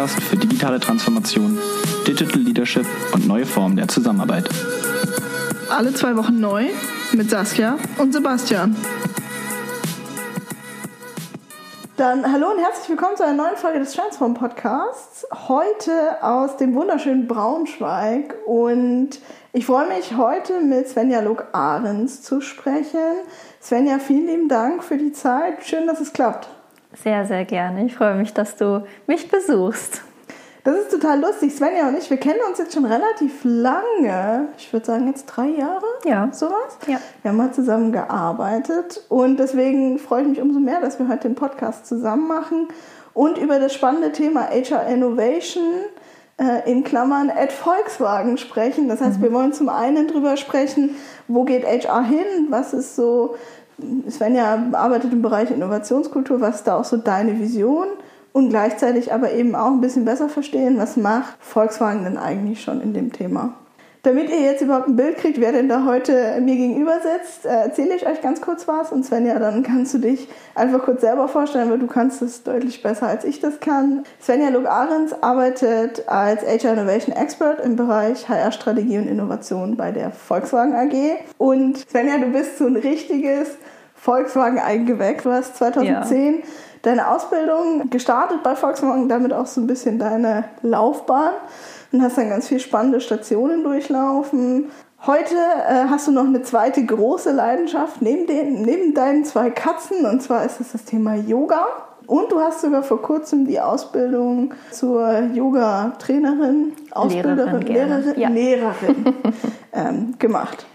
Podcast für digitale Transformation, Digital Leadership und neue Formen der Zusammenarbeit. Alle zwei Wochen neu mit Saskia und Sebastian. Dann hallo und herzlich willkommen zu einer neuen Folge des Transform Podcasts. Heute aus dem wunderschönen Braunschweig und ich freue mich heute mit Svenja Log Ahrens zu sprechen. Svenja, vielen lieben Dank für die Zeit. Schön, dass es klappt. Sehr, sehr gerne. Ich freue mich, dass du mich besuchst. Das ist total lustig. Svenja und ich, wir kennen uns jetzt schon relativ lange. Ich würde sagen, jetzt drei Jahre. Ja. Sowas. Ja. Wir haben mal zusammen gearbeitet. Und deswegen freue ich mich umso mehr, dass wir heute den Podcast zusammen machen und über das spannende Thema HR Innovation äh, in Klammern at Volkswagen sprechen. Das heißt, mhm. wir wollen zum einen drüber sprechen, wo geht HR hin? Was ist so Svenja arbeitet im Bereich Innovationskultur. Was ist da auch so deine Vision? Und gleichzeitig aber eben auch ein bisschen besser verstehen, was macht Volkswagen denn eigentlich schon in dem Thema? Damit ihr jetzt überhaupt ein Bild kriegt, wer denn da heute mir gegenüber sitzt, äh, erzähle ich euch ganz kurz was. Und Svenja, dann kannst du dich einfach kurz selber vorstellen, weil du kannst das deutlich besser als ich das kann. Svenja Lug Ahrens arbeitet als HR Innovation Expert im Bereich HR-Strategie und Innovation bei der Volkswagen AG. Und Svenja, du bist so ein richtiges Volkswagen-Eingewächs. Du hast 2010 ja. deine Ausbildung gestartet bei Volkswagen, damit auch so ein bisschen deine Laufbahn und hast dann ganz viele spannende Stationen durchlaufen. Heute äh, hast du noch eine zweite große Leidenschaft neben, den, neben deinen zwei Katzen und zwar ist es das Thema Yoga. Und du hast sogar vor kurzem die Ausbildung zur Yoga-Trainerin, Ausbilderin, Lehrerin, Lehrerin, ja. Lehrerin ähm, gemacht.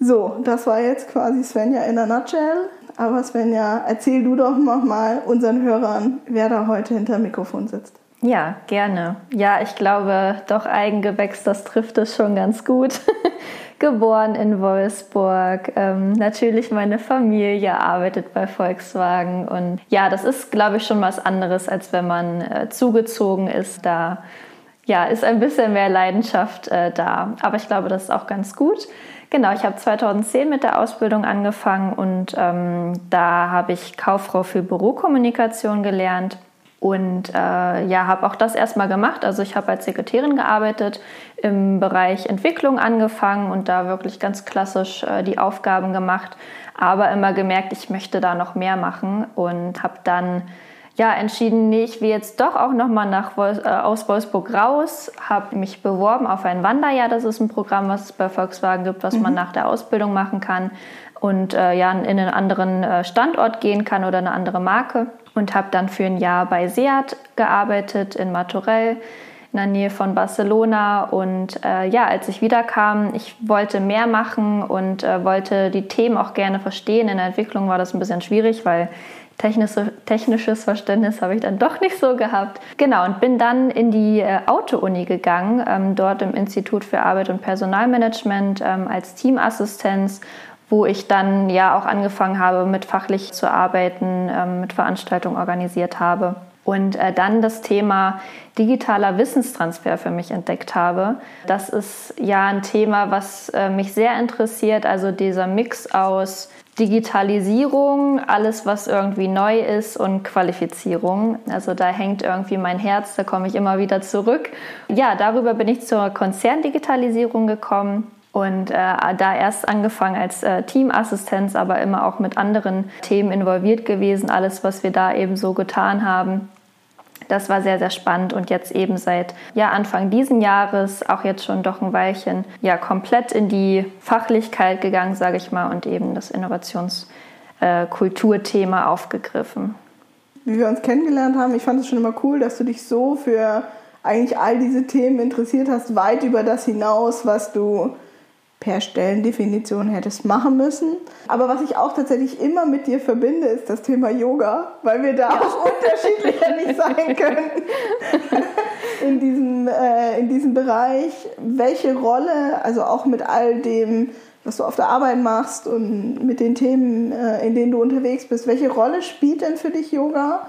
So, das war jetzt quasi Svenja in a nutshell. Aber Svenja, erzähl du doch mal unseren Hörern, wer da heute hinter Mikrofon sitzt. Ja, gerne. Ja, ich glaube, doch Eigengewächs, das trifft es schon ganz gut. Geboren in Wolfsburg. Ähm, natürlich meine Familie arbeitet bei Volkswagen. Und ja, das ist, glaube ich, schon was anderes, als wenn man äh, zugezogen ist. Da ja, ist ein bisschen mehr Leidenschaft äh, da. Aber ich glaube, das ist auch ganz gut. Genau, ich habe 2010 mit der Ausbildung angefangen und ähm, da habe ich Kauffrau für Bürokommunikation gelernt und äh, ja, habe auch das erstmal gemacht. Also ich habe als Sekretärin gearbeitet, im Bereich Entwicklung angefangen und da wirklich ganz klassisch äh, die Aufgaben gemacht, aber immer gemerkt, ich möchte da noch mehr machen und habe dann ja, entschieden, nee, ich will jetzt doch auch nochmal Wolf, äh, aus Wolfsburg raus, habe mich beworben auf ein Wanderjahr. Das ist ein Programm, was es bei Volkswagen gibt, was mhm. man nach der Ausbildung machen kann und äh, ja, in einen anderen äh, Standort gehen kann oder eine andere Marke. Und habe dann für ein Jahr bei Seat gearbeitet in Martorell in der Nähe von Barcelona. Und äh, ja, als ich wiederkam, ich wollte mehr machen und äh, wollte die Themen auch gerne verstehen. In der Entwicklung war das ein bisschen schwierig, weil technische, technisches Verständnis habe ich dann doch nicht so gehabt. Genau, und bin dann in die äh, Auto-Uni gegangen, ähm, dort im Institut für Arbeit und Personalmanagement ähm, als Teamassistenz wo ich dann ja auch angefangen habe, mit fachlich zu arbeiten, ähm, mit Veranstaltungen organisiert habe und äh, dann das Thema digitaler Wissenstransfer für mich entdeckt habe. Das ist ja ein Thema, was äh, mich sehr interessiert, also dieser Mix aus Digitalisierung, alles, was irgendwie neu ist und Qualifizierung. Also da hängt irgendwie mein Herz, da komme ich immer wieder zurück. Ja, darüber bin ich zur Konzerndigitalisierung gekommen und äh, da erst angefangen als äh, Teamassistenz, aber immer auch mit anderen Themen involviert gewesen, alles, was wir da eben so getan haben. Das war sehr, sehr spannend und jetzt eben seit ja, Anfang diesen Jahres, auch jetzt schon doch ein Weilchen, ja, komplett in die Fachlichkeit gegangen, sage ich mal, und eben das Innovationskulturthema äh, aufgegriffen. Wie wir uns kennengelernt haben, ich fand es schon immer cool, dass du dich so für eigentlich all diese Themen interessiert hast, weit über das hinaus, was du per Stellendefinition hättest machen müssen. Aber was ich auch tatsächlich immer mit dir verbinde, ist das Thema Yoga, weil wir da ja. auch unterschiedlicher nicht sein können in, diesem, äh, in diesem Bereich. Welche Rolle, also auch mit all dem, was du auf der Arbeit machst und mit den Themen, äh, in denen du unterwegs bist, welche Rolle spielt denn für dich Yoga?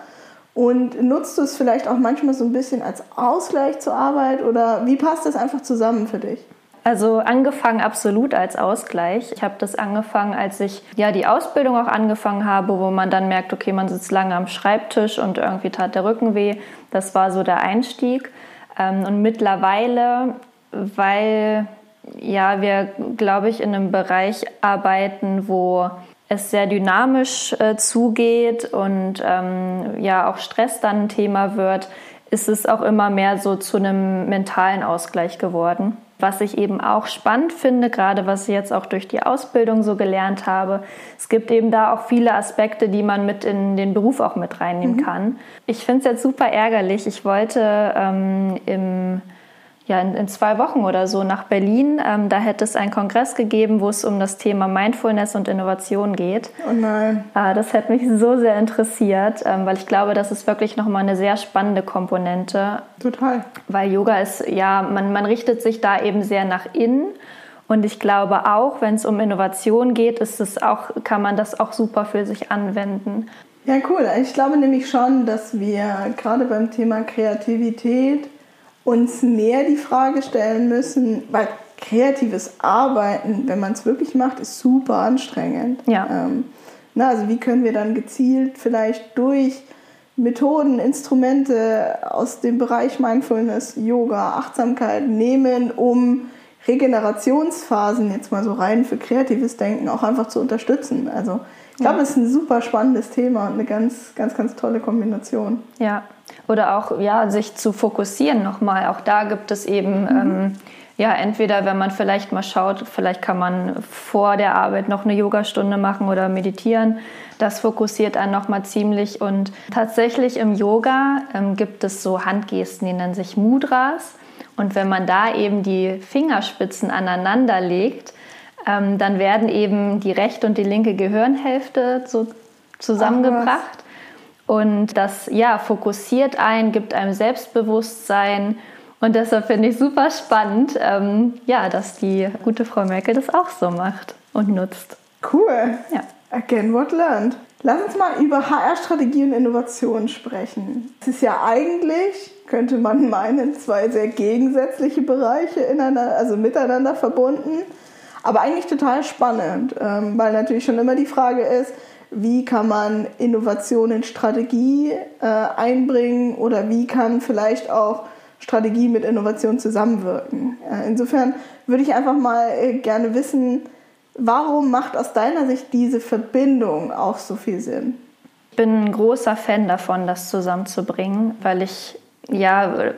Und nutzt du es vielleicht auch manchmal so ein bisschen als Ausgleich zur Arbeit oder wie passt das einfach zusammen für dich? Also angefangen absolut als Ausgleich. Ich habe das angefangen, als ich ja die Ausbildung auch angefangen habe, wo man dann merkt, okay, man sitzt lange am Schreibtisch und irgendwie tat der Rücken weh. Das war so der Einstieg. Ähm, und mittlerweile, weil ja wir, glaube ich, in einem Bereich arbeiten, wo es sehr dynamisch äh, zugeht und ähm, ja auch Stress dann ein Thema wird, ist es auch immer mehr so zu einem mentalen Ausgleich geworden. Was ich eben auch spannend finde, gerade was ich jetzt auch durch die Ausbildung so gelernt habe, es gibt eben da auch viele Aspekte, die man mit in den Beruf auch mit reinnehmen mhm. kann. Ich finde es jetzt super ärgerlich. Ich wollte ähm, im ja, in, in, zwei Wochen oder so nach Berlin. Ähm, da hätte es einen Kongress gegeben, wo es um das Thema Mindfulness und Innovation geht. Oh nein. Äh, das hätte mich so sehr interessiert, ähm, weil ich glaube, das ist wirklich nochmal eine sehr spannende Komponente. Total. Weil Yoga ist, ja, man, man richtet sich da eben sehr nach innen. Und ich glaube auch, wenn es um Innovation geht, ist es auch, kann man das auch super für sich anwenden. Ja, cool. Ich glaube nämlich schon, dass wir gerade beim Thema Kreativität uns mehr die Frage stellen müssen, weil kreatives Arbeiten, wenn man es wirklich macht, ist super anstrengend. Ja. Ähm, na, also wie können wir dann gezielt vielleicht durch Methoden, Instrumente aus dem Bereich Mindfulness, Yoga, Achtsamkeit nehmen, um Regenerationsphasen jetzt mal so rein für kreatives Denken auch einfach zu unterstützen. Also ich glaube, es ist ein super spannendes Thema und eine ganz, ganz, ganz tolle Kombination. Ja, oder auch ja, sich zu fokussieren nochmal. Auch da gibt es eben, mhm. ähm, ja, entweder wenn man vielleicht mal schaut, vielleicht kann man vor der Arbeit noch eine Yogastunde machen oder meditieren. Das fokussiert einen nochmal ziemlich. Und tatsächlich im Yoga ähm, gibt es so Handgesten, die nennen sich Mudras. Und wenn man da eben die Fingerspitzen aneinander legt, ähm, dann werden eben die rechte und die linke Gehirnhälfte so zusammengebracht. Und das ja, fokussiert einen, gibt einem Selbstbewusstsein. Und deshalb finde ich super spannend, ähm, ja, dass die gute Frau Merkel das auch so macht und nutzt. Cool. Ja. Again, what learned. Lass uns mal über HR-Strategie und Innovation sprechen. Es ist ja eigentlich, könnte man meinen, zwei sehr gegensätzliche Bereiche ineinander, also miteinander verbunden. Aber eigentlich total spannend, ähm, weil natürlich schon immer die Frage ist, wie kann man Innovation in Strategie äh, einbringen oder wie kann vielleicht auch Strategie mit Innovation zusammenwirken. Äh, insofern würde ich einfach mal äh, gerne wissen, warum macht aus deiner Sicht diese Verbindung auch so viel Sinn? Ich bin ein großer Fan davon, das zusammenzubringen, weil ich ja,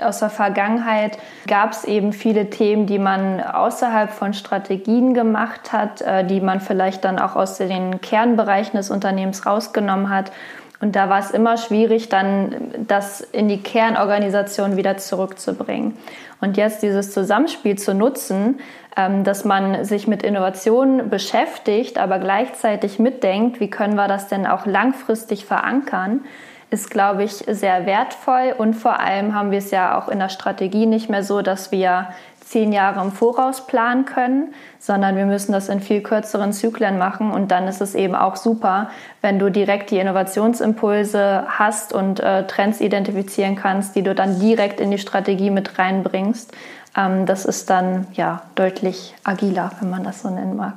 aus der Vergangenheit gab es eben viele Themen, die man außerhalb von Strategien gemacht hat, äh, die man vielleicht dann auch aus den Kernbereichen des Unternehmens rausgenommen hat. Und da war es immer schwierig, dann das in die Kernorganisation wieder zurückzubringen. Und jetzt dieses Zusammenspiel zu nutzen, ähm, dass man sich mit Innovationen beschäftigt, aber gleichzeitig mitdenkt, wie können wir das denn auch langfristig verankern, ist, glaube ich, sehr wertvoll. Und vor allem haben wir es ja auch in der Strategie nicht mehr so, dass wir zehn Jahre im Voraus planen können, sondern wir müssen das in viel kürzeren Zyklen machen. Und dann ist es eben auch super, wenn du direkt die Innovationsimpulse hast und äh, Trends identifizieren kannst, die du dann direkt in die Strategie mit reinbringst. Ähm, das ist dann ja deutlich agiler, wenn man das so nennen mag.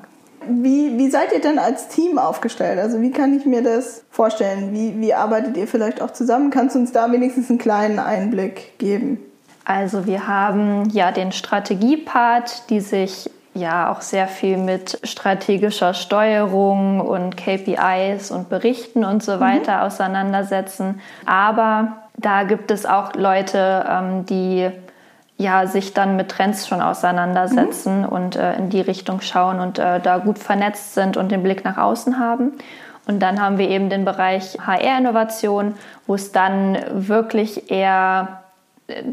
Wie, wie seid ihr denn als Team aufgestellt? Also wie kann ich mir das vorstellen? Wie, wie arbeitet ihr vielleicht auch zusammen? Kannst du uns da wenigstens einen kleinen Einblick geben? Also wir haben ja den Strategiepart, die sich ja auch sehr viel mit strategischer Steuerung und KPIs und Berichten und so mhm. weiter mhm. auseinandersetzen. Aber da gibt es auch Leute, ähm, die ja, sich dann mit Trends schon auseinandersetzen mhm. und äh, in die Richtung schauen und äh, da gut vernetzt sind und den Blick nach außen haben. Und dann haben wir eben den Bereich HR-Innovation, wo es dann wirklich eher,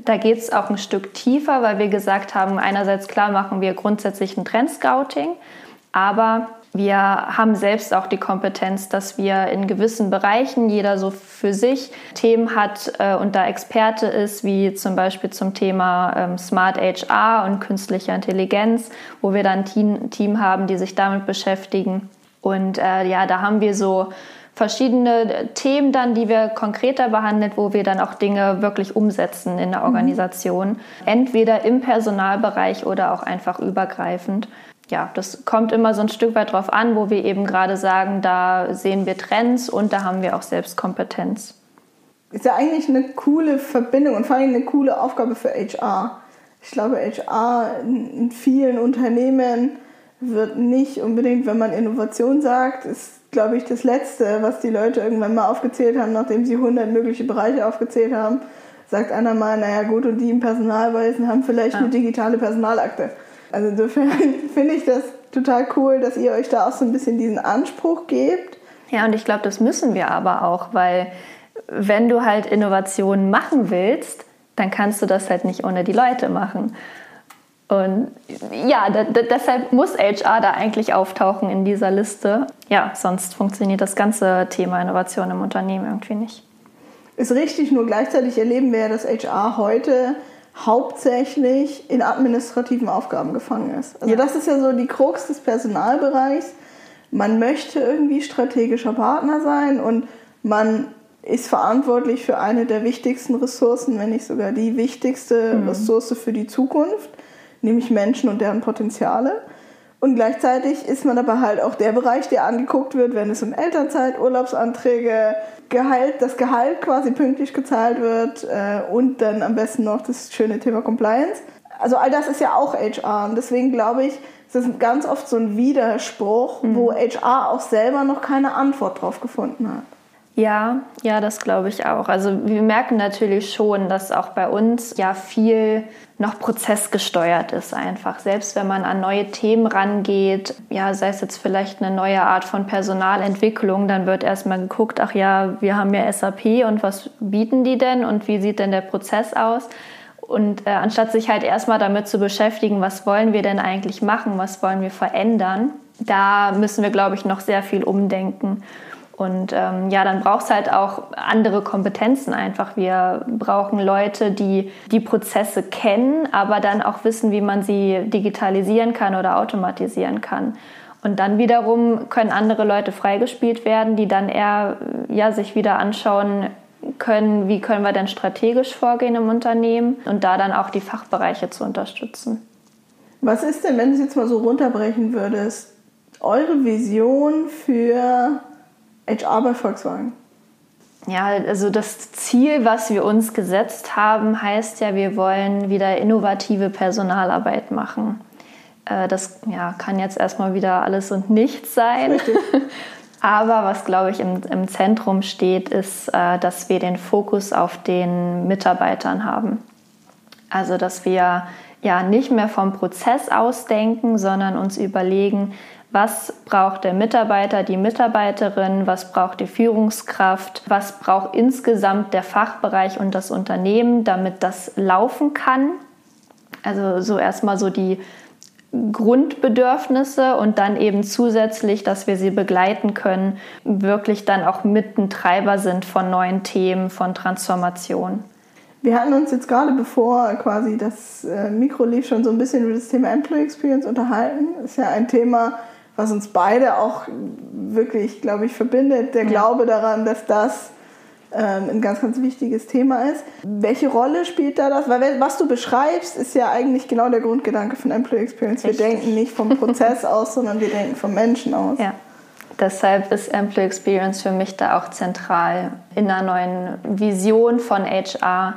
da geht es auch ein Stück tiefer, weil wir gesagt haben, einerseits klar machen wir grundsätzlich ein Trendscouting, aber wir haben selbst auch die Kompetenz, dass wir in gewissen Bereichen, jeder so für sich, Themen hat äh, und da Experte ist, wie zum Beispiel zum Thema ähm, Smart HR und künstlicher Intelligenz, wo wir dann ein Team, haben, die sich damit beschäftigen. Und äh, ja, da haben wir so verschiedene Themen dann, die wir konkreter behandelt, wo wir dann auch Dinge wirklich umsetzen in der mhm. Organisation. Entweder im Personalbereich oder auch einfach übergreifend. Ja, das kommt immer so ein Stück weit drauf an, wo wir eben gerade sagen, da sehen wir Trends und da haben wir auch selbst Kompetenz. Ist ja eigentlich eine coole Verbindung und vor allem eine coole Aufgabe für HR. Ich glaube, HR in vielen Unternehmen wird nicht unbedingt, wenn man Innovation sagt, ist glaube ich, das Letzte, was die Leute irgendwann mal aufgezählt haben, nachdem sie 100 mögliche Bereiche aufgezählt haben, sagt einer mal, naja gut, und die im Personalwesen haben vielleicht ja. eine digitale Personalakte. Also insofern finde ich das total cool, dass ihr euch da auch so ein bisschen diesen Anspruch gebt. Ja, und ich glaube, das müssen wir aber auch, weil wenn du halt Innovationen machen willst, dann kannst du das halt nicht ohne die Leute machen. Und ja, deshalb muss HR da eigentlich auftauchen in dieser Liste. Ja, sonst funktioniert das ganze Thema Innovation im Unternehmen irgendwie nicht. Ist richtig, nur gleichzeitig erleben wir ja, dass HR heute hauptsächlich in administrativen Aufgaben gefangen ist. Also ja. das ist ja so die Krux des Personalbereichs. Man möchte irgendwie strategischer Partner sein und man ist verantwortlich für eine der wichtigsten Ressourcen, wenn nicht sogar die wichtigste mhm. Ressource für die Zukunft nämlich Menschen und deren Potenziale. Und gleichzeitig ist man aber halt auch der Bereich, der angeguckt wird, wenn es um Elternzeit, Urlaubsanträge, Gehalt, das Gehalt quasi pünktlich gezahlt wird äh, und dann am besten noch das schöne Thema Compliance. Also all das ist ja auch HR und deswegen glaube ich, es ist ganz oft so ein Widerspruch, mhm. wo HR auch selber noch keine Antwort drauf gefunden hat. Ja, ja, das glaube ich auch. Also wir merken natürlich schon, dass auch bei uns ja viel noch prozessgesteuert ist einfach. Selbst wenn man an neue Themen rangeht, ja, sei es jetzt vielleicht eine neue Art von Personalentwicklung, dann wird erstmal geguckt, ach ja, wir haben ja SAP und was bieten die denn und wie sieht denn der Prozess aus? Und äh, anstatt sich halt erstmal damit zu beschäftigen, was wollen wir denn eigentlich machen, was wollen wir verändern, da müssen wir, glaube ich, noch sehr viel umdenken. Und ähm, ja, dann braucht es halt auch andere Kompetenzen einfach. Wir brauchen Leute, die die Prozesse kennen, aber dann auch wissen, wie man sie digitalisieren kann oder automatisieren kann. Und dann wiederum können andere Leute freigespielt werden, die dann eher ja, sich wieder anschauen können, wie können wir denn strategisch vorgehen im Unternehmen und da dann auch die Fachbereiche zu unterstützen. Was ist denn, wenn du es jetzt mal so runterbrechen würdest, eure Vision für HR bei Volkswagen? Ja, also das Ziel, was wir uns gesetzt haben, heißt ja, wir wollen wieder innovative Personalarbeit machen. Äh, das ja, kann jetzt erstmal wieder alles und nichts sein. Aber was, glaube ich, im, im Zentrum steht, ist, äh, dass wir den Fokus auf den Mitarbeitern haben. Also, dass wir ja nicht mehr vom Prozess ausdenken, sondern uns überlegen, was braucht der Mitarbeiter, die Mitarbeiterin, was braucht die Führungskraft, was braucht insgesamt der Fachbereich und das Unternehmen, damit das laufen kann. Also so erstmal so die Grundbedürfnisse und dann eben zusätzlich, dass wir sie begleiten können, wirklich dann auch Mittentreiber sind von neuen Themen, von Transformation. Wir hatten uns jetzt gerade bevor quasi das äh, Mikro lief schon so ein bisschen über das Thema Employee Experience unterhalten. Ist ja ein Thema, was uns beide auch wirklich, glaube ich, verbindet, der. Glaube daran, dass das ähm, ein ganz, ganz wichtiges Thema ist. Welche Rolle spielt da das? Weil was du beschreibst, ist ja eigentlich genau der Grundgedanke von Employee Experience. Wir Richtig. denken nicht vom Prozess aus, sondern wir denken vom Menschen aus. Ja. Deshalb ist Employee Experience für mich da auch zentral. In einer neuen Vision von HR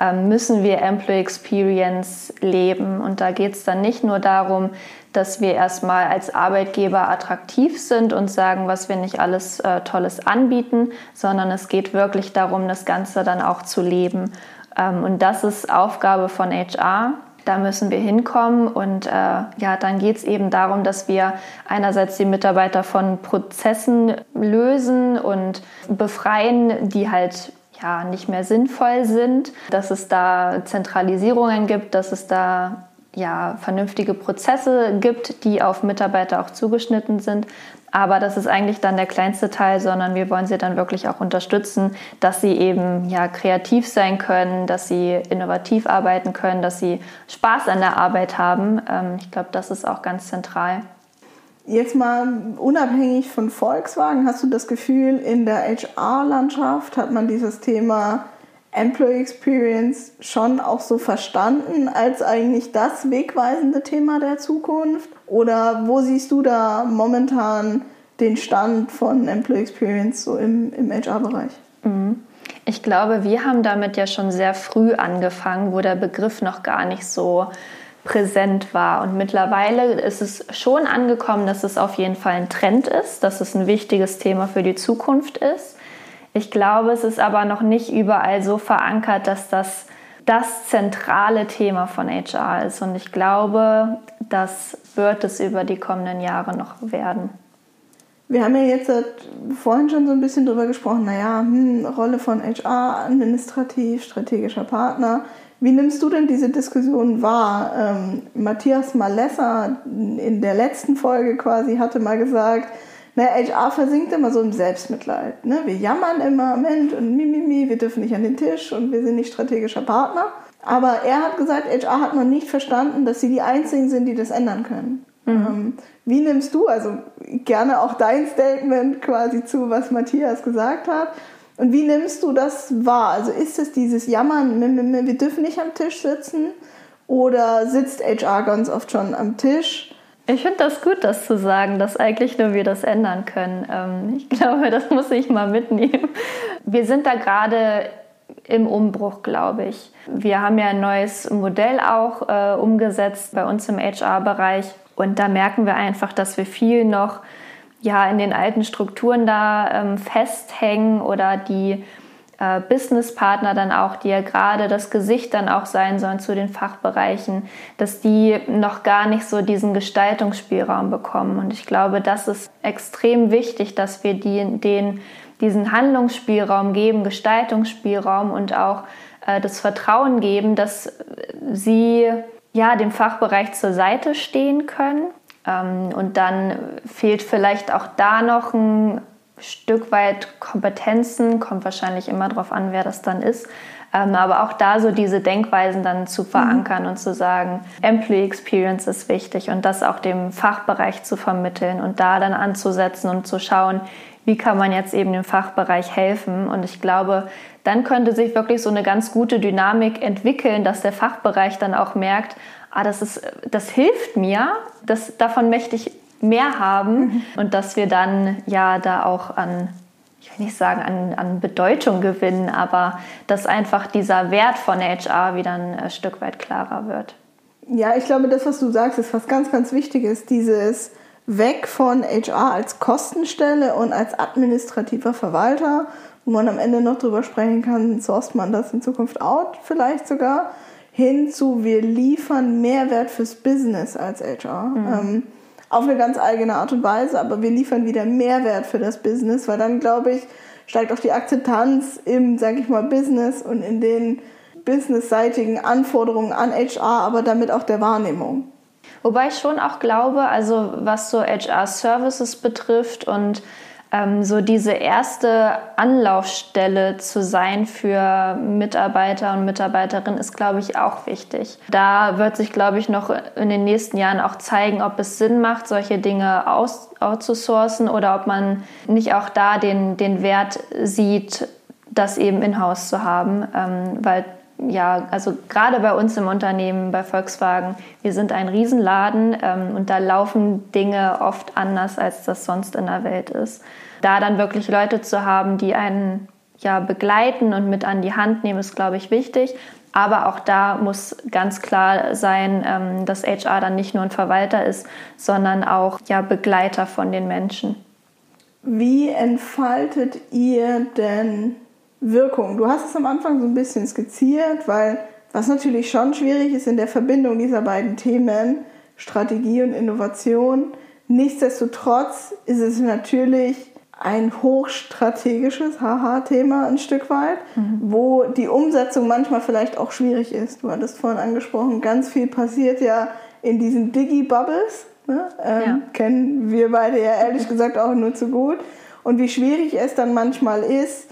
ähm, müssen wir Employee Experience leben. Und da geht es dann nicht nur darum, dass wir erstmal als Arbeitgeber attraktiv sind und sagen, was wir nicht alles äh, Tolles anbieten, sondern es geht wirklich darum, das Ganze dann auch zu leben. Ähm, und das ist Aufgabe von HR. Da müssen wir hinkommen und äh, ja, dann geht es eben darum, dass wir einerseits die Mitarbeiter von Prozessen lösen und befreien, die halt ja nicht mehr sinnvoll sind, dass es da Zentralisierungen gibt, dass es da ja, vernünftige Prozesse gibt, die auf Mitarbeiter auch zugeschnitten sind. Aber das ist eigentlich dann der kleinste Teil, sondern wir wollen sie dann wirklich auch unterstützen, dass sie eben ja, kreativ sein können, dass sie innovativ arbeiten können, dass sie Spaß an der Arbeit haben. Ähm, ich glaube, das ist auch ganz zentral. Jetzt mal unabhängig von Volkswagen, hast du das Gefühl, in der HR-Landschaft hat man dieses Thema Employee Experience schon auch so verstanden als eigentlich das wegweisende Thema der Zukunft? Oder wo siehst du da momentan den Stand von Employee Experience so im, im HR-Bereich? Mhm. Ich glaube, wir haben damit ja schon sehr früh angefangen, wo der Begriff noch gar nicht so präsent war. Und mittlerweile ist es schon angekommen, dass es auf jeden Fall ein Trend ist, dass es ein wichtiges Thema für die Zukunft ist. Ich glaube, es ist aber noch nicht überall so verankert, dass das das zentrale Thema von HR ist. Und ich glaube, das wird es über die kommenden Jahre noch werden. Wir haben ja jetzt vorhin schon so ein bisschen drüber gesprochen, naja, hm, Rolle von HR, administrativ, strategischer Partner. Wie nimmst du denn diese Diskussion wahr? Ähm, Matthias Malessa in der letzten Folge quasi hatte mal gesagt, na, HR versinkt immer so im Selbstmitleid. Ne? Wir jammern immer, Mensch, und Mimimi, wir dürfen nicht an den Tisch und wir sind nicht strategischer Partner. Aber er hat gesagt, HR hat noch nicht verstanden, dass sie die Einzigen sind, die das ändern können. Mhm. Ähm, wie nimmst du, also gerne auch dein Statement quasi zu, was Matthias gesagt hat, und wie nimmst du das wahr? Also ist es dieses Jammern, wir dürfen nicht am Tisch sitzen, oder sitzt HR ganz oft schon am Tisch? Ich finde das gut, das zu sagen, dass eigentlich nur wir das ändern können. Ähm, ich glaube, das muss ich mal mitnehmen. Wir sind da gerade im Umbruch, glaube ich. Wir haben ja ein neues Modell auch äh, umgesetzt bei uns im HR-Bereich und da merken wir einfach, dass wir viel noch ja, in den alten Strukturen da ähm, festhängen oder die äh, Businesspartner dann auch, die ja gerade das Gesicht dann auch sein sollen zu den Fachbereichen, dass die noch gar nicht so diesen Gestaltungsspielraum bekommen. Und ich glaube, das ist extrem wichtig, dass wir die, den, diesen Handlungsspielraum geben, Gestaltungsspielraum und auch äh, das Vertrauen geben, dass sie ja, dem Fachbereich zur Seite stehen können. Ähm, und dann fehlt vielleicht auch da noch ein Stück weit Kompetenzen, kommt wahrscheinlich immer darauf an, wer das dann ist. Ähm, aber auch da so diese Denkweisen dann zu verankern mhm. und zu sagen, Employee Experience ist wichtig und das auch dem Fachbereich zu vermitteln und da dann anzusetzen und zu schauen, wie kann man jetzt eben dem Fachbereich helfen. Und ich glaube, dann könnte sich wirklich so eine ganz gute Dynamik entwickeln, dass der Fachbereich dann auch merkt, ah, das, ist, das hilft mir, das, davon möchte ich mehr haben mhm. und dass wir dann ja da auch an, ich will nicht sagen an, an Bedeutung gewinnen, aber dass einfach dieser Wert von HR wieder ein äh, Stück weit klarer wird. Ja, ich glaube, das, was du sagst, ist was ganz, ganz Wichtiges, dieses weg von HR als Kostenstelle und als administrativer Verwalter wo man am Ende noch drüber sprechen kann, sourced man das in Zukunft out vielleicht sogar, hin zu wir liefern Mehrwert fürs Business als HR. Mhm. Ähm, auf eine ganz eigene Art und Weise, aber wir liefern wieder Mehrwert für das Business, weil dann, glaube ich, steigt auch die Akzeptanz im, sage ich mal, Business und in den businessseitigen Anforderungen an HR, aber damit auch der Wahrnehmung. Wobei ich schon auch glaube, also was so HR-Services betrifft und ähm, so diese erste Anlaufstelle zu sein für Mitarbeiter und Mitarbeiterinnen ist, glaube ich, auch wichtig. Da wird sich, glaube ich, noch in den nächsten Jahren auch zeigen, ob es Sinn macht, solche Dinge aus, outzusourcen oder ob man nicht auch da den, den Wert sieht, das eben in-house zu haben, ähm, weil ja, also gerade bei uns im Unternehmen, bei Volkswagen, wir sind ein Riesenladen ähm, und da laufen Dinge oft anders, als das sonst in der Welt ist. Da dann wirklich Leute zu haben, die einen ja, begleiten und mit an die Hand nehmen, ist, glaube ich, wichtig. Aber auch da muss ganz klar sein, ähm, dass HR dann nicht nur ein Verwalter ist, sondern auch ja, Begleiter von den Menschen. Wie entfaltet ihr denn Wirkung. Du hast es am Anfang so ein bisschen skizziert, weil was natürlich schon schwierig ist in der Verbindung dieser beiden Themen, Strategie und Innovation. Nichtsdestotrotz ist es natürlich ein hochstrategisches Haha-Thema ein Stück weit, mhm. wo die Umsetzung manchmal vielleicht auch schwierig ist. Du hattest vorhin angesprochen, ganz viel passiert ja in diesen Digi-Bubbles. Ne? Ähm, ja. Kennen wir beide ja ehrlich gesagt auch nur zu gut. Und wie schwierig es dann manchmal ist,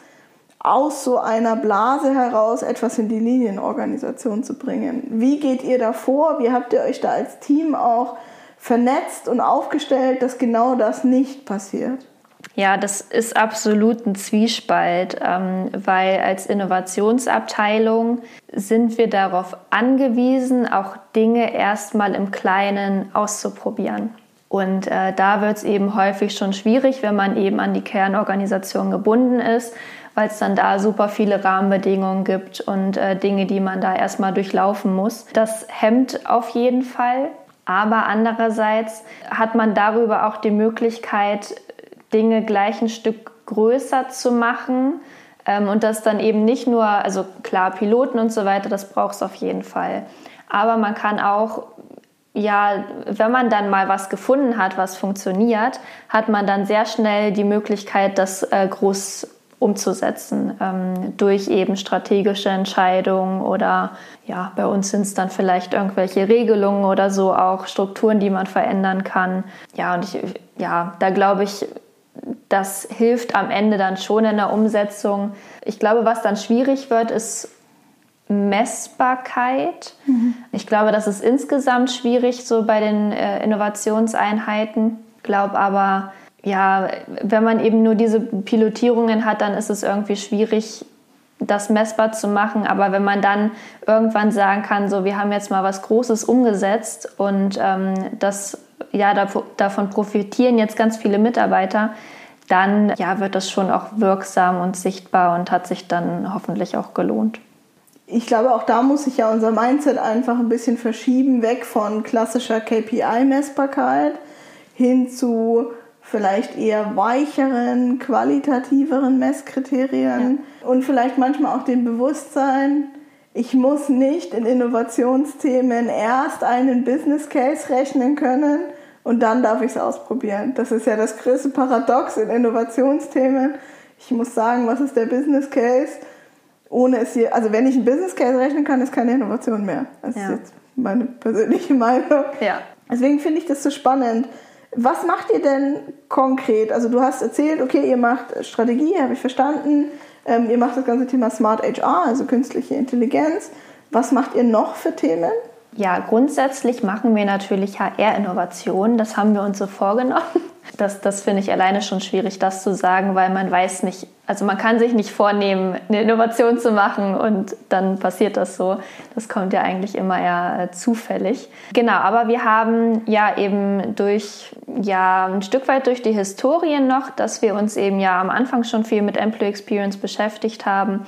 aus so einer Blase heraus etwas in die Linienorganisation zu bringen. Wie geht ihr da vor? Wie habt ihr euch da als Team auch vernetzt und aufgestellt, dass genau das nicht passiert? Ja, das ist absolut ein Zwiespalt, ähm, weil als Innovationsabteilung sind wir darauf angewiesen, auch Dinge erstmal im Kleinen auszuprobieren. Und äh, da wird es eben häufig schon schwierig, wenn man eben an die Kernorganisation gebunden ist, weil es dann da super viele Rahmenbedingungen gibt und äh, Dinge, die man da erstmal durchlaufen muss. Das hemmt auf jeden Fall. Aber andererseits hat man darüber auch die Möglichkeit, Dinge gleich ein Stück größer zu machen. Ähm, und das dann eben nicht nur, also klar, Piloten und so weiter, das braucht es auf jeden Fall. Aber man kann auch, ja, wenn man dann mal was gefunden hat, was funktioniert, hat man dann sehr schnell die Möglichkeit, das äh, groß umzusetzen ähm, durch eben strategische Entscheidungen oder ja, bei uns sind es dann vielleicht irgendwelche Regelungen oder so auch Strukturen, die man verändern kann. Ja, und ich, ja, da glaube ich, das hilft am Ende dann schon in der Umsetzung. Ich glaube, was dann schwierig wird, ist Messbarkeit. Mhm. Ich glaube, das ist insgesamt schwierig so bei den äh, Innovationseinheiten. Ich glaube aber, ja, wenn man eben nur diese Pilotierungen hat, dann ist es irgendwie schwierig, das messbar zu machen. Aber wenn man dann irgendwann sagen kann, so, wir haben jetzt mal was Großes umgesetzt und ähm, das, ja, davon profitieren jetzt ganz viele Mitarbeiter, dann ja, wird das schon auch wirksam und sichtbar und hat sich dann hoffentlich auch gelohnt. Ich glaube, auch da muss sich ja unser Mindset einfach ein bisschen verschieben, weg von klassischer KPI-Messbarkeit hin zu vielleicht eher weicheren, qualitativeren Messkriterien ja. und vielleicht manchmal auch dem Bewusstsein, ich muss nicht in Innovationsthemen erst einen Business Case rechnen können, und dann darf ich es ausprobieren. Das ist ja das größte Paradox in Innovationsthemen. Ich muss sagen, was ist der Business Case? Ohne es hier, also wenn ich einen Business Case rechnen kann, ist keine Innovation mehr. Das ja. ist jetzt meine persönliche Meinung. Ja. Deswegen finde ich das so spannend. Was macht ihr denn konkret? Also du hast erzählt, okay, ihr macht Strategie, habe ich verstanden. Ähm, ihr macht das ganze Thema Smart HR, also künstliche Intelligenz. Was macht ihr noch für Themen? Ja, grundsätzlich machen wir natürlich HR-Innovationen. Das haben wir uns so vorgenommen. Das, das finde ich alleine schon schwierig, das zu sagen, weil man weiß nicht, also man kann sich nicht vornehmen, eine Innovation zu machen und dann passiert das so. Das kommt ja eigentlich immer eher äh, zufällig. Genau, aber wir haben ja eben durch, ja, ein Stück weit durch die Historie noch, dass wir uns eben ja am Anfang schon viel mit Employee Experience beschäftigt haben,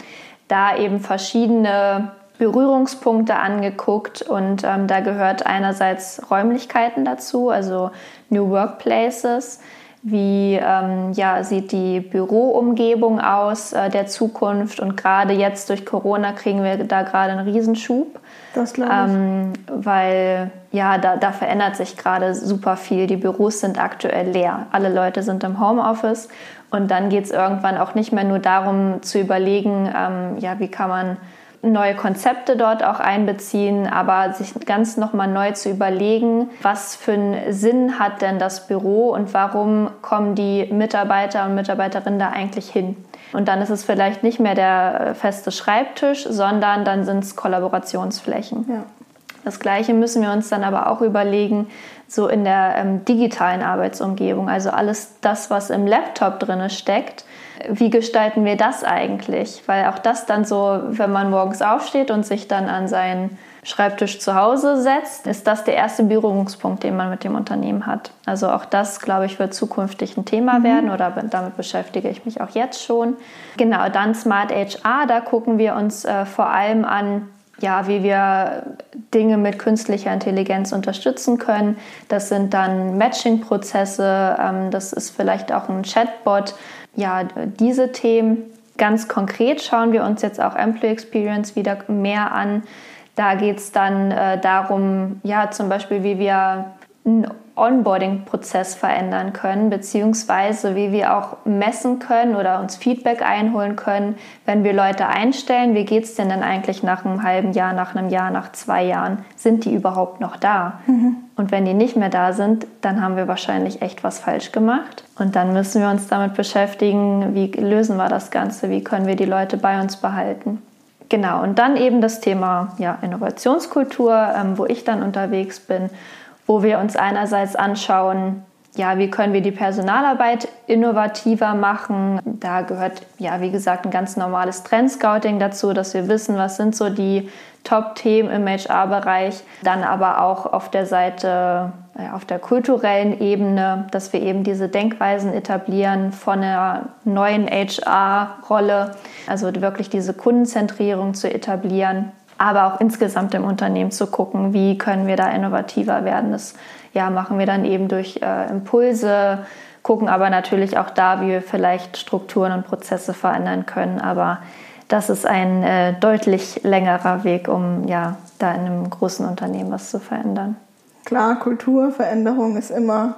da eben verschiedene Berührungspunkte angeguckt und ähm, da gehört einerseits Räumlichkeiten dazu, also New Workplaces. Wie ähm, ja, sieht die Büroumgebung aus äh, der Zukunft? Und gerade jetzt durch Corona kriegen wir da gerade einen Riesenschub. Das glaube ich. Ähm, weil ja, da, da verändert sich gerade super viel. Die Büros sind aktuell leer. Alle Leute sind im Homeoffice. Und dann geht es irgendwann auch nicht mehr nur darum zu überlegen, ähm, ja, wie kann man neue Konzepte dort auch einbeziehen, aber sich ganz nochmal neu zu überlegen, was für einen Sinn hat denn das Büro und warum kommen die Mitarbeiter und Mitarbeiterinnen da eigentlich hin. Und dann ist es vielleicht nicht mehr der feste Schreibtisch, sondern dann sind es Kollaborationsflächen. Ja. Das Gleiche müssen wir uns dann aber auch überlegen, so in der ähm, digitalen Arbeitsumgebung, also alles das, was im Laptop drin steckt, wie gestalten wir das eigentlich? Weil auch das dann so, wenn man morgens aufsteht und sich dann an seinen Schreibtisch zu Hause setzt, ist das der erste Berührungspunkt, den man mit dem Unternehmen hat. Also auch das, glaube ich, wird zukünftig ein Thema mhm. werden oder damit beschäftige ich mich auch jetzt schon. Genau, dann Smart HR, da gucken wir uns äh, vor allem an, ja, wie wir Dinge mit künstlicher Intelligenz unterstützen können. Das sind dann Matching-Prozesse, ähm, das ist vielleicht auch ein Chatbot, ja, diese Themen ganz konkret schauen wir uns jetzt auch Employee Experience wieder mehr an. Da geht es dann äh, darum, ja, zum Beispiel, wie wir einen Onboarding-Prozess verändern können, beziehungsweise wie wir auch messen können oder uns Feedback einholen können, wenn wir Leute einstellen. Wie geht es denn dann eigentlich nach einem halben Jahr, nach einem Jahr, nach zwei Jahren? Sind die überhaupt noch da? Mhm. Und wenn die nicht mehr da sind, dann haben wir wahrscheinlich echt was falsch gemacht. Und dann müssen wir uns damit beschäftigen, wie lösen wir das Ganze, wie können wir die Leute bei uns behalten. Genau, und dann eben das Thema ja, Innovationskultur, ähm, wo ich dann unterwegs bin wo wir uns einerseits anschauen, ja, wie können wir die Personalarbeit innovativer machen? Da gehört, ja, wie gesagt, ein ganz normales Trendscouting dazu, dass wir wissen, was sind so die Top-Themen im HR-Bereich. Dann aber auch auf der Seite, auf der kulturellen Ebene, dass wir eben diese Denkweisen etablieren von einer neuen HR-Rolle, also wirklich diese Kundenzentrierung zu etablieren aber auch insgesamt im Unternehmen zu gucken, wie können wir da innovativer werden. Das ja, machen wir dann eben durch äh, Impulse, gucken aber natürlich auch da, wie wir vielleicht Strukturen und Prozesse verändern können. Aber das ist ein äh, deutlich längerer Weg, um ja, da in einem großen Unternehmen was zu verändern. Klar, Kulturveränderung ist immer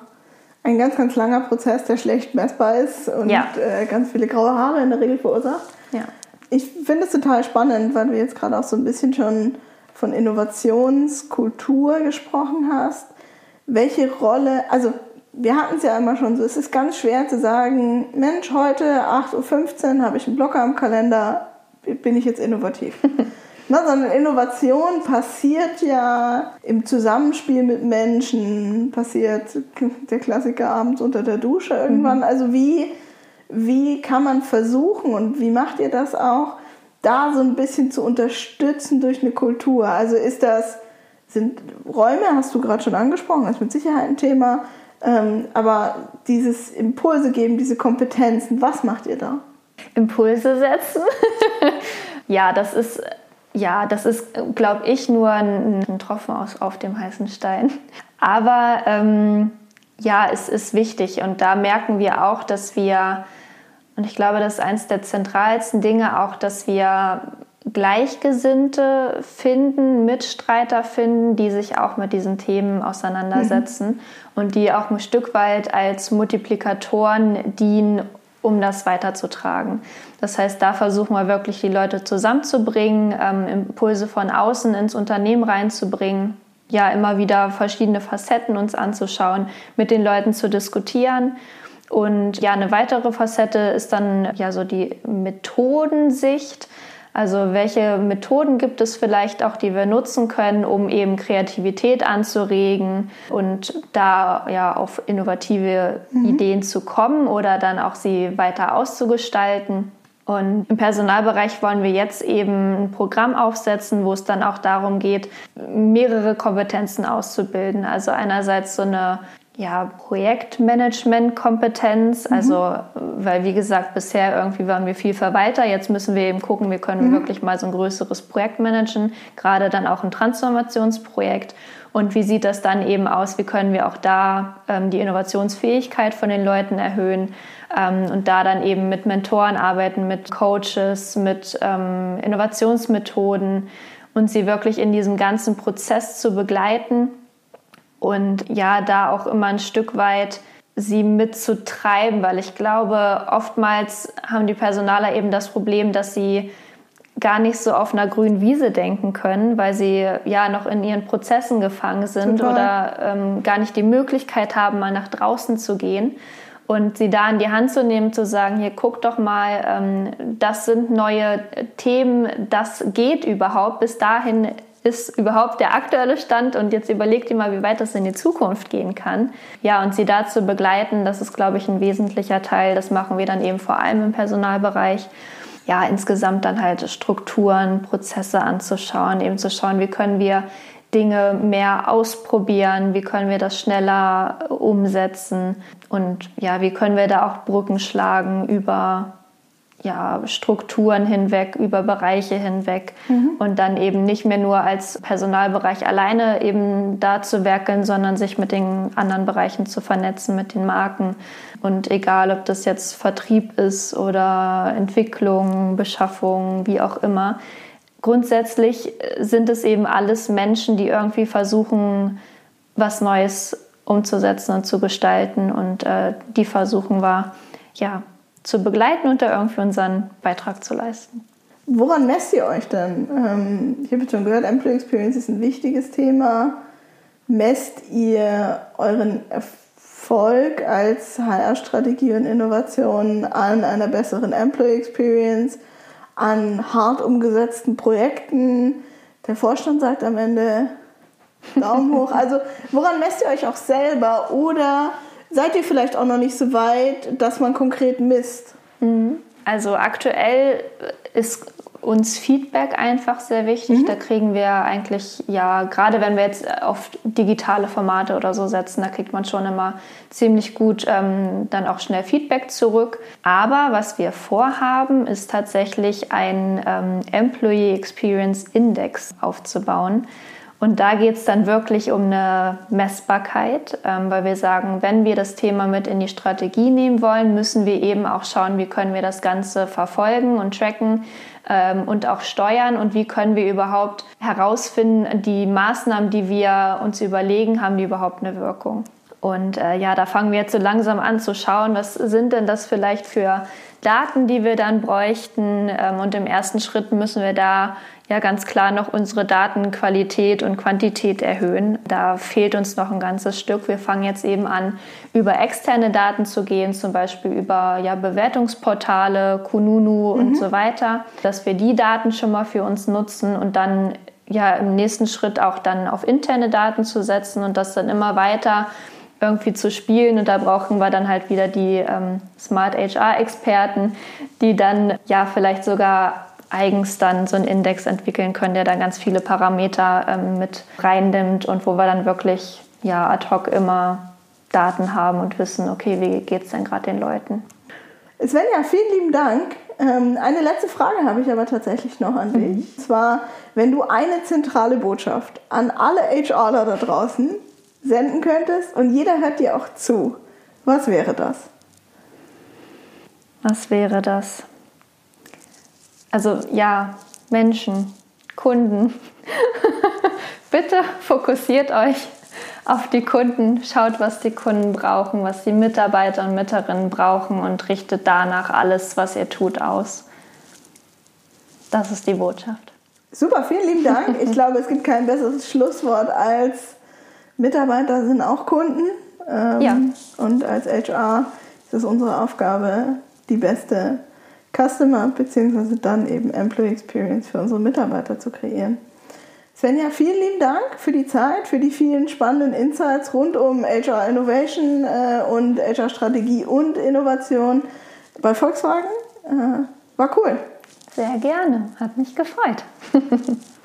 ein ganz, ganz langer Prozess, der schlecht messbar ist und ja. äh, ganz viele graue Haare in der Regel verursacht. Ja. Ich finde es total spannend, weil du jetzt gerade auch so ein bisschen schon von Innovationskultur gesprochen hast welche Rolle, also wir hatten es ja immer schon so, es ist ganz schwer zu sagen, Mensch, heute 8.15 Uhr habe ich einen Blocker am Kalender, bin ich jetzt innovativ. Na, sondern Innovation passiert ja im Zusammenspiel mit Menschen, passiert der Klassiker abends unter der Dusche irgendwann. Mhm. Also wie, wie kann man versuchen und wie macht ihr das auch, da so ein bisschen zu unterstützen durch eine Kultur? Also ist das sind Räume, hast du gerade schon angesprochen, ist mit Sicherheit ein Thema. Ähm, aber dieses Impulse geben, diese Kompetenzen, was macht ihr da? Impulse setzen? ja, das ist, ja, das ist, glaube ich, nur ein, ein Tropfen aus, auf dem heißen Stein. Aber ähm, ja, es ist wichtig und da merken wir auch, dass wir, und ich glaube, das ist eines der zentralsten Dinge auch, dass wir Gleichgesinnte finden, Mitstreiter finden, die sich auch mit diesen Themen auseinandersetzen mhm. und die auch ein Stück weit als Multiplikatoren dienen, um das weiterzutragen. Das heißt, da versuchen wir wirklich die Leute zusammenzubringen, ähm, Impulse von außen ins Unternehmen reinzubringen, ja, immer wieder verschiedene Facetten uns anzuschauen, mit den Leuten zu diskutieren. Und ja, eine weitere Facette ist dann ja so die Methodensicht. Also welche Methoden gibt es vielleicht auch, die wir nutzen können, um eben Kreativität anzuregen und da ja auf innovative mhm. Ideen zu kommen oder dann auch sie weiter auszugestalten. Und im Personalbereich wollen wir jetzt eben ein Programm aufsetzen, wo es dann auch darum geht, mehrere Kompetenzen auszubilden. Also einerseits so eine ja, Projektmanagement-Kompetenz. Mhm. Also, weil wie gesagt, bisher irgendwie waren wir viel Verwalter. Jetzt müssen wir eben gucken, wie können wir mhm. wirklich mal so ein größeres Projekt managen, gerade dann auch ein Transformationsprojekt. Und wie sieht das dann eben aus? Wie können wir auch da ähm, die Innovationsfähigkeit von den Leuten erhöhen? Ähm, und da dann eben mit Mentoren arbeiten, mit Coaches, mit ähm, Innovationsmethoden und sie wirklich in diesem ganzen Prozess zu begleiten und ja, da auch immer ein Stück weit sie mitzutreiben, weil ich glaube, oftmals haben die Personaler eben das Problem, dass sie gar nicht so auf einer grünen Wiese denken können, weil sie ja noch in ihren Prozessen gefangen sind Super. oder ähm, gar nicht die Möglichkeit haben, mal nach draußen zu gehen. Und sie da in die Hand zu nehmen, zu sagen, hier guck doch mal, ähm, das sind neue Themen, das geht überhaupt. Bis dahin ist überhaupt der aktuelle Stand und jetzt überlegt ihr mal, wie weit das in die Zukunft gehen kann. Ja, und sie dazu begleiten, das ist, glaube ich, ein wesentlicher Teil. Das machen wir dann eben vor allem im Personalbereich. Ja, insgesamt dann halt Strukturen, Prozesse anzuschauen, eben zu schauen, wie können wir Dinge mehr ausprobieren, wie können wir das schneller umsetzen und ja, wie können wir da auch Brücken schlagen über ja, Strukturen hinweg, über Bereiche hinweg mhm. und dann eben nicht mehr nur als Personalbereich alleine eben da zu werkeln, sondern sich mit den anderen Bereichen zu vernetzen, mit den Marken. Und egal, ob das jetzt Vertrieb ist oder Entwicklung, Beschaffung, wie auch immer. Grundsätzlich sind es eben alles Menschen, die irgendwie versuchen, was Neues umzusetzen und zu gestalten. Und äh, die versuchen wir, ja, zu begleiten und da irgendwie unseren Beitrag zu leisten. Woran messt ihr euch denn? Ähm, ich habe schon gehört, Employee Experience ist ein wichtiges Thema. Messt ihr euren Erfolg als HR-Strategie und Innovation an einer besseren Employee Experience, an hart umgesetzten Projekten? Der Vorstand sagt am Ende, Daumen hoch. Also woran messt ihr euch auch selber oder seid ihr vielleicht auch noch nicht so weit, dass man konkret misst? Mhm. Also aktuell ist uns Feedback einfach sehr wichtig. Mhm. Da kriegen wir eigentlich, ja, gerade wenn wir jetzt auf digitale Formate oder so setzen, da kriegt man schon immer ziemlich gut ähm, dann auch schnell Feedback zurück. Aber was wir vorhaben, ist tatsächlich ein ähm, Employee Experience Index aufzubauen. Und da geht es dann wirklich um eine Messbarkeit, ähm, weil wir sagen, wenn wir das Thema mit in die Strategie nehmen wollen, müssen wir eben auch schauen, wie können wir das Ganze verfolgen und tracken ähm, und auch steuern und wie können wir überhaupt herausfinden, die Maßnahmen, die wir uns überlegen, haben die überhaupt eine Wirkung. Und äh, ja, da fangen wir jetzt so langsam an zu schauen, was sind denn das vielleicht für Daten, die wir dann bräuchten. Ähm, und im ersten Schritt müssen wir da ja ganz klar noch unsere Datenqualität und Quantität erhöhen. Da fehlt uns noch ein ganzes Stück. Wir fangen jetzt eben an, über externe Daten zu gehen, zum Beispiel über ja, Bewertungsportale, Kununu mhm. und so weiter, dass wir die Daten schon mal für uns nutzen und dann ja im nächsten Schritt auch dann auf interne Daten zu setzen und das dann immer weiter irgendwie zu spielen. Und da brauchen wir dann halt wieder die ähm, Smart HR-Experten, die dann ja vielleicht sogar eigens dann so einen Index entwickeln können, der dann ganz viele Parameter ähm, mit reinnimmt und wo wir dann wirklich ja ad hoc immer Daten haben und wissen, okay, wie geht es denn gerade den Leuten? Svenja, vielen lieben Dank. Ähm, eine letzte Frage habe ich aber tatsächlich noch an dich. Mhm. Und zwar, wenn du eine zentrale Botschaft an alle HRler da draußen senden könntest und jeder hört dir auch zu, was wäre das? Was wäre das? Also ja, Menschen, Kunden. Bitte fokussiert euch auf die Kunden, schaut, was die Kunden brauchen, was die Mitarbeiter und Mitarbeiterinnen brauchen und richtet danach alles, was ihr tut, aus. Das ist die Botschaft. Super, vielen lieben Dank. Ich glaube, es gibt kein besseres Schlusswort als Mitarbeiter sind auch Kunden. Ähm, ja. Und als HR ist es unsere Aufgabe, die beste Customer bzw. dann eben Employee Experience für unsere Mitarbeiter zu kreieren. Svenja, vielen lieben Dank für die Zeit, für die vielen spannenden Insights rund um HR Innovation äh, und HR Strategie und Innovation bei Volkswagen. Äh, war cool. Sehr gerne, hat mich gefreut.